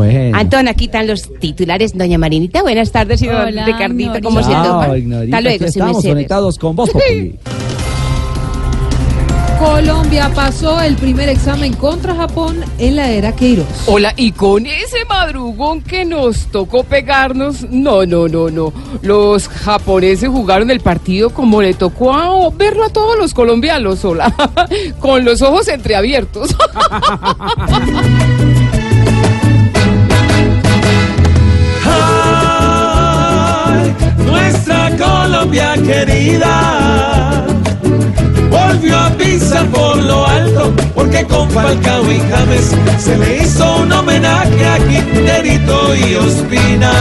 Bueno. Antón, aquí están los titulares. Doña Marinita, buenas tardes. Y don Hola, Ricardito. ¿cómo se? Ignorita, Hasta luego, aquí si me estamos conectados con Populi. Colombia pasó el primer examen contra Japón en la era Queiroz. Hola, y con ese madrugón que nos tocó pegarnos, no, no, no, no. Los japoneses jugaron el partido como le tocó a verlo a todos los colombianos, hola, con los ojos entreabiertos. Colombia querida volvió a pisar por lo alto porque con Falcao y James se le hizo un homenaje a Quinterito y Ospina.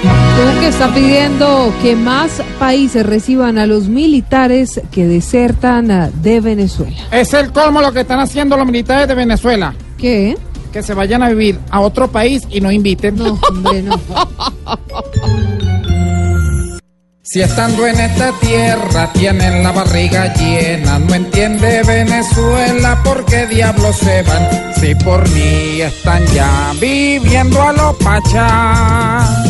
Tú que está pidiendo que más países reciban a los militares que desertan de Venezuela. Es el colmo lo que están haciendo los militares de Venezuela. ¿Qué? Que se vayan a vivir a otro país y no inviten. No, hombre, no. Si estando en esta tierra tienen la barriga llena, no entiende Venezuela por qué diablos se van. Si por mí están ya viviendo a lo pachá.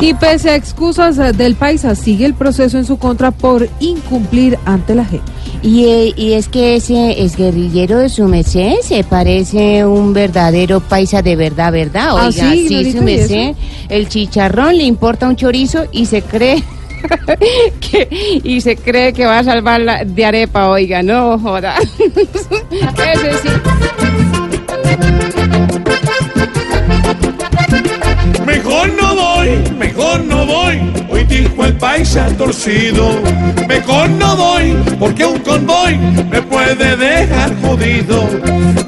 Y pese a excusas del paisa, sigue el proceso en su contra por incumplir ante la JEP. Y, eh, y es que ese es guerrillero de su merced se parece un verdadero paisa de verdad, ¿verdad? ¿Ah, Oiga, sí, sí, Ignorita, su merced. El chicharrón le importa un chorizo y se cree que y se cree que va a salvar la, de arepa, oiga, no joda. Ese sí. Paisa torcido. Mejor no voy, porque un convoy me puede dejar jodido.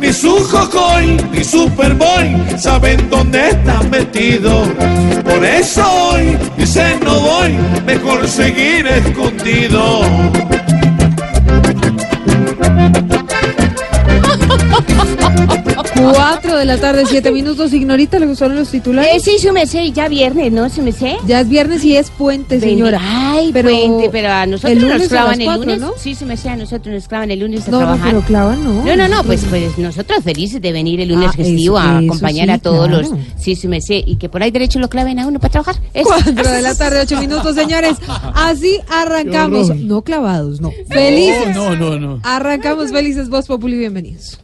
Ni su jocoy, ni superboy saben dónde están metidos. Por eso hoy dice no voy, mejor seguir escondido. Cuatro de la tarde, siete minutos. Ignorita, ¿le gustaron los Eh, titulares? sí, su merced, ya viernes, ¿no? Su merced. Ya es viernes y es puente, señora. Ay, Pero puente, pero a nosotros el nos lunes clavan el lunes. ¿no? Sí, su merced, a nosotros nos clavan el lunes a No, no, trabajar. pero clavan, no. No, no, no, pues, Nosotros- pues nosotros felices de venir el lunes Ah, festivo eso- a acompañar sí, a todos claro. los sí, sí me sé, y que por ahí derecho lo claven a uno para trabajar. Eso. Cuatro de la tarde, ocho minutos, señores. Así arrancamos. No clavados, no. Felices. no, no. Arrancamos felices, Voz Populi, bienvenidos.